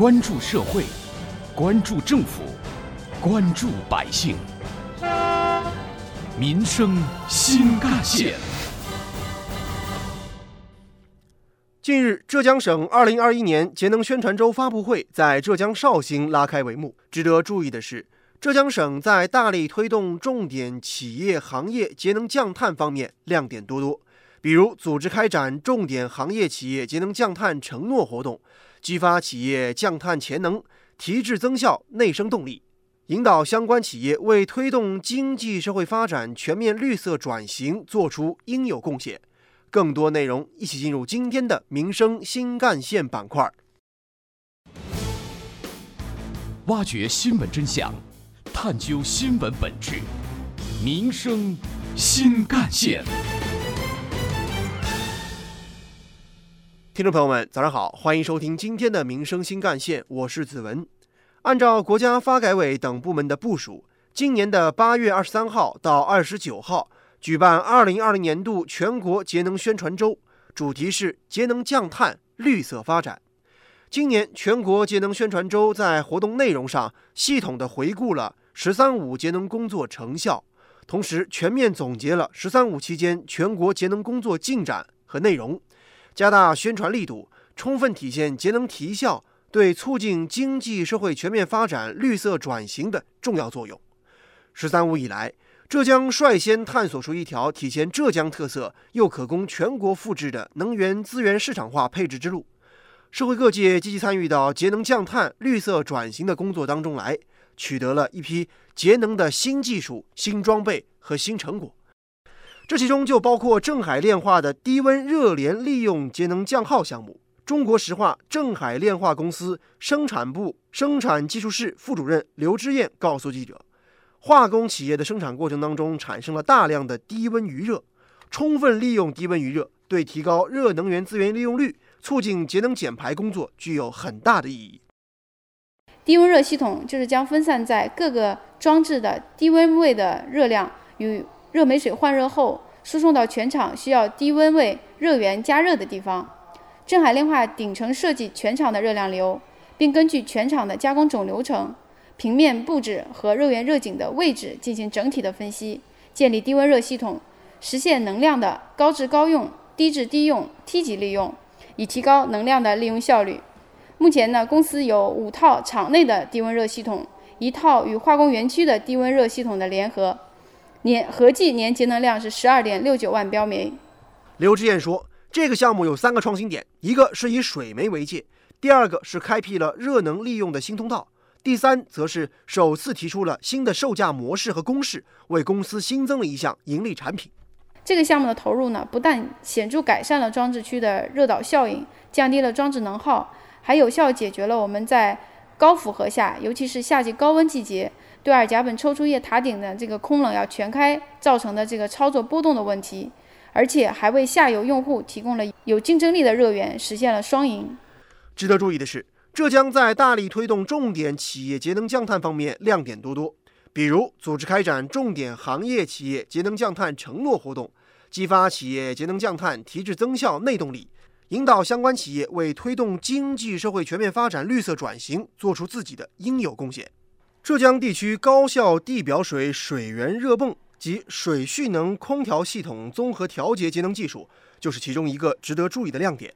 关注社会，关注政府，关注百姓，民生新干线。近日，浙江省2021年节能宣传周发布会在浙江绍兴拉开帷幕。值得注意的是，浙江省在大力推动重点企业行业节能降碳方面亮点多多，比如组织开展重点行业企业节能降碳承诺活动，激发企业降碳潜能，提质增效，内生动力，引导相关企业为推动经济社会发展全面绿色转型做出应有贡献。更多内容，一起进入今天的民生新干线板块，挖掘新闻真相。探究新闻本质，民生新干线。听众朋友们，早上好，欢迎收听今天的民生新干线，我是子文。按照国家发改委等部门的部署，今年的八月二十三号到二十九号举办二零二零年度全国节能宣传周，主题是节能降碳、绿色发展。今年全国节能宣传周在活动内容上系统的回顾了。“十三五”节能工作成效，同时全面总结了“十三五”期间全国节能工作进展和内容，加大宣传力度，充分体现节能提效对促进经济社会全面发展、绿色转型的重要作用。“十三五”以来，浙江率先探索出一条体现浙江特色又可供全国复制的能源资源市场化配置之路，社会各界积极参与到节能降碳、绿色转型的工作当中来。取得了一批节能的新技术、新装备和新成果，这其中就包括镇海炼化的低温热联利用节能降耗项目。中国石化镇海炼化公司生产部生产技术室副主任刘之燕告诉记者，化工企业的生产过程当中产生了大量的低温余热，充分利用低温余热，对提高热能源资源利用率、促进节能减排工作具有很大的意义。低温热系统就是将分散在各个装置的低温位的热量与热媒水换热后输送到全厂需要低温位热源加热的地方。镇海炼化顶层设计全厂的热量流，并根据全厂的加工总流程、平面布置和热源热井的位置进行整体的分析，建立低温热系统，实现能量的高质高用、低质低用、梯级利用，以提高能量的利用效率。目前呢，公司有五套厂内的低温热系统，一套与化工园区的低温热系统的联合，年合计年节能量是十二点六九万标煤。刘志燕说，这个项目有三个创新点，一个是以水煤为界，第二个是开辟了热能利用的新通道，第三则是首次提出了新的售价模式和公式，为公司新增了一项盈利产品。这个项目的投入呢，不但显著改善了装置区的热岛效应，降低了装置能耗。还有效解决了我们在高负荷下，尤其是夏季高温季节，对二甲苯抽出液塔顶的这个空冷要全开造成的这个操作波动的问题，而且还为下游用户提供了有竞争力的热源，实现了双赢。值得注意的是，浙江在大力推动重点企业节能降碳方面亮点多多，比如组织开展重点行业企业节能降碳承诺活动，激发企业节能降碳提质增效内动力。引导相关企业为推动经济社会全面发展、绿色转型做出自己的应有贡献。浙江地区高效地表水水源热泵及水蓄能空调系统综合调节节能技术，就是其中一个值得注意的亮点。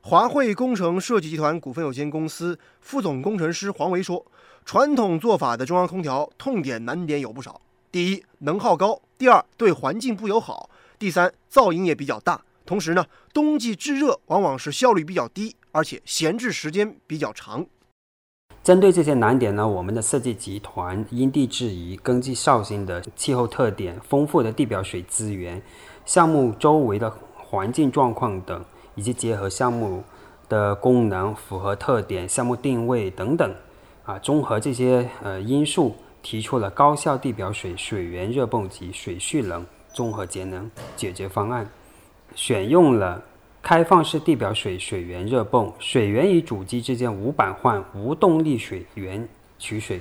华汇工程设计集团股份有限公司副总工程师黄维说：“传统做法的中央空调痛点难点有不少，第一，能耗高；第二，对环境不友好；第三，噪音也比较大。”同时呢，冬季制热往往是效率比较低，而且闲置时间比较长。针对这些难点呢，我们的设计集团因地制宜，根据绍兴的气候特点、丰富的地表水资源、项目周围的环境状况等，以及结合项目的功能、符合特点、项目定位等等，啊，综合这些呃因素，提出了高效地表水水源热泵及水蓄能综合节能解决方案。选用了开放式地表水水源热泵，水源与主机之间无板换、无动力水源取水。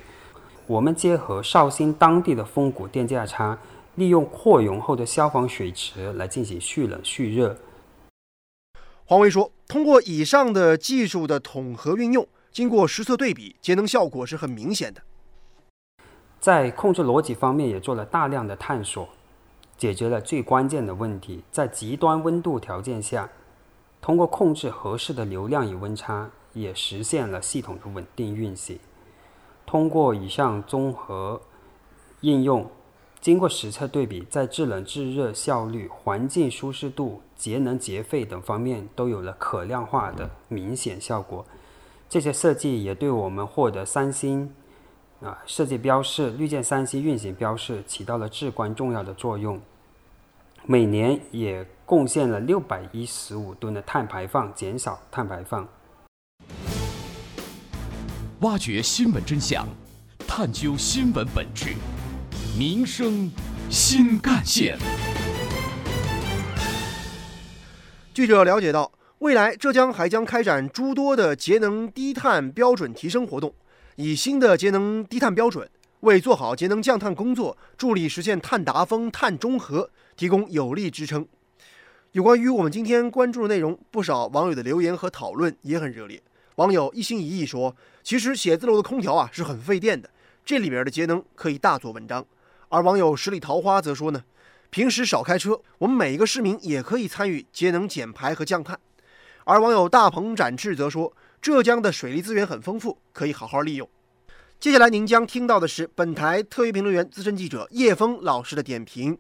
我们结合绍兴当地的风谷电价差，利用扩容后的消防水池来进行蓄冷蓄热。黄维说：“通过以上的技术的统合运用，经过实测对比，节能效果是很明显的。在控制逻辑方面也做了大量的探索，解决了最关键的问题：在极端温度条件下，通过控制合适的流量与温差，也实现了系统的稳定运行。通过以上综合应用，经过实测对比，在制冷制热效率、环境舒适度、节能节费等方面都有了可量化的明显效果。这些设计也对我们获得三星啊设计标示、绿箭三星运行标示起到了至关重要的作用。每年也贡献了六百一十五吨的碳排放，减少碳排放。挖掘新闻真相，探究新闻本质，民生新干线。记者了解到。未来，浙江还将开展诸多的节能低碳标准提升活动，以新的节能低碳标准为做好节能降碳工作、助力实现碳达峰、碳中和提供有力支撑。有关于我们今天关注的内容，不少网友的留言和讨论也很热烈。网友一心一意说：“其实写字楼的空调啊是很费电的，这里边的节能可以大做文章。”而网友十里桃花则说：“呢，平时少开车，我们每一个市民也可以参与节能减排和降碳。”而网友大鹏展翅则说：“浙江的水利资源很丰富，可以好好利用。”接下来您将听到的是本台特约评论员、资深记者叶峰老师的点评。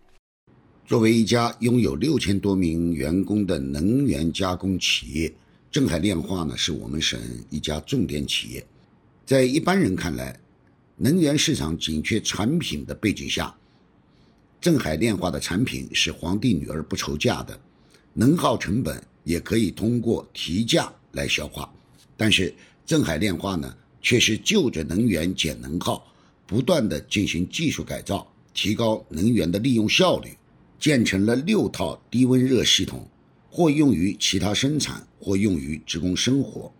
作为一家拥有六千多名员工的能源加工企业，镇海炼化呢是我们省一家重点企业。在一般人看来，能源市场紧缺产品的背景下，镇海炼化的产品是皇帝女儿不愁嫁的，能耗成本。也可以通过提价来消化，但是镇海炼化呢，却是就着能源减能耗，不断的进行技术改造，提高能源的利用效率，建成了六套低温热系统，或用于其他生产，或用于职工生活。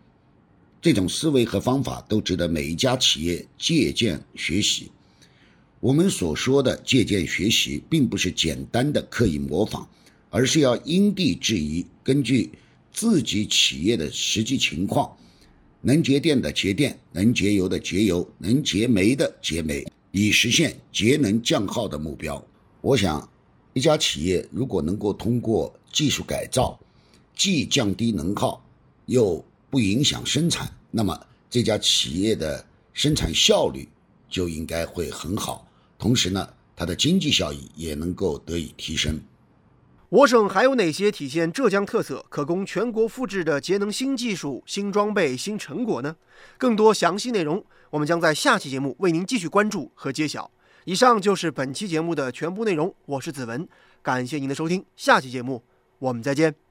这种思维和方法都值得每一家企业借鉴学习。我们所说的借鉴学习，并不是简单的刻意模仿。而是要因地制宜，根据自己企业的实际情况，能节电的节电，能节油的节油，能节煤的节煤，以实现节能降耗的目标。我想，一家企业如果能够通过技术改造，既降低能耗，又不影响生产，那么这家企业的生产效率就应该会很好，同时呢，它的经济效益也能够得以提升。我省还有哪些体现浙江特色、可供全国复制的节能新技术、新装备、新成果呢？更多详细内容，我们将在下期节目为您继续关注和揭晓。以上就是本期节目的全部内容，我是子文，感谢您的收听，下期节目我们再见。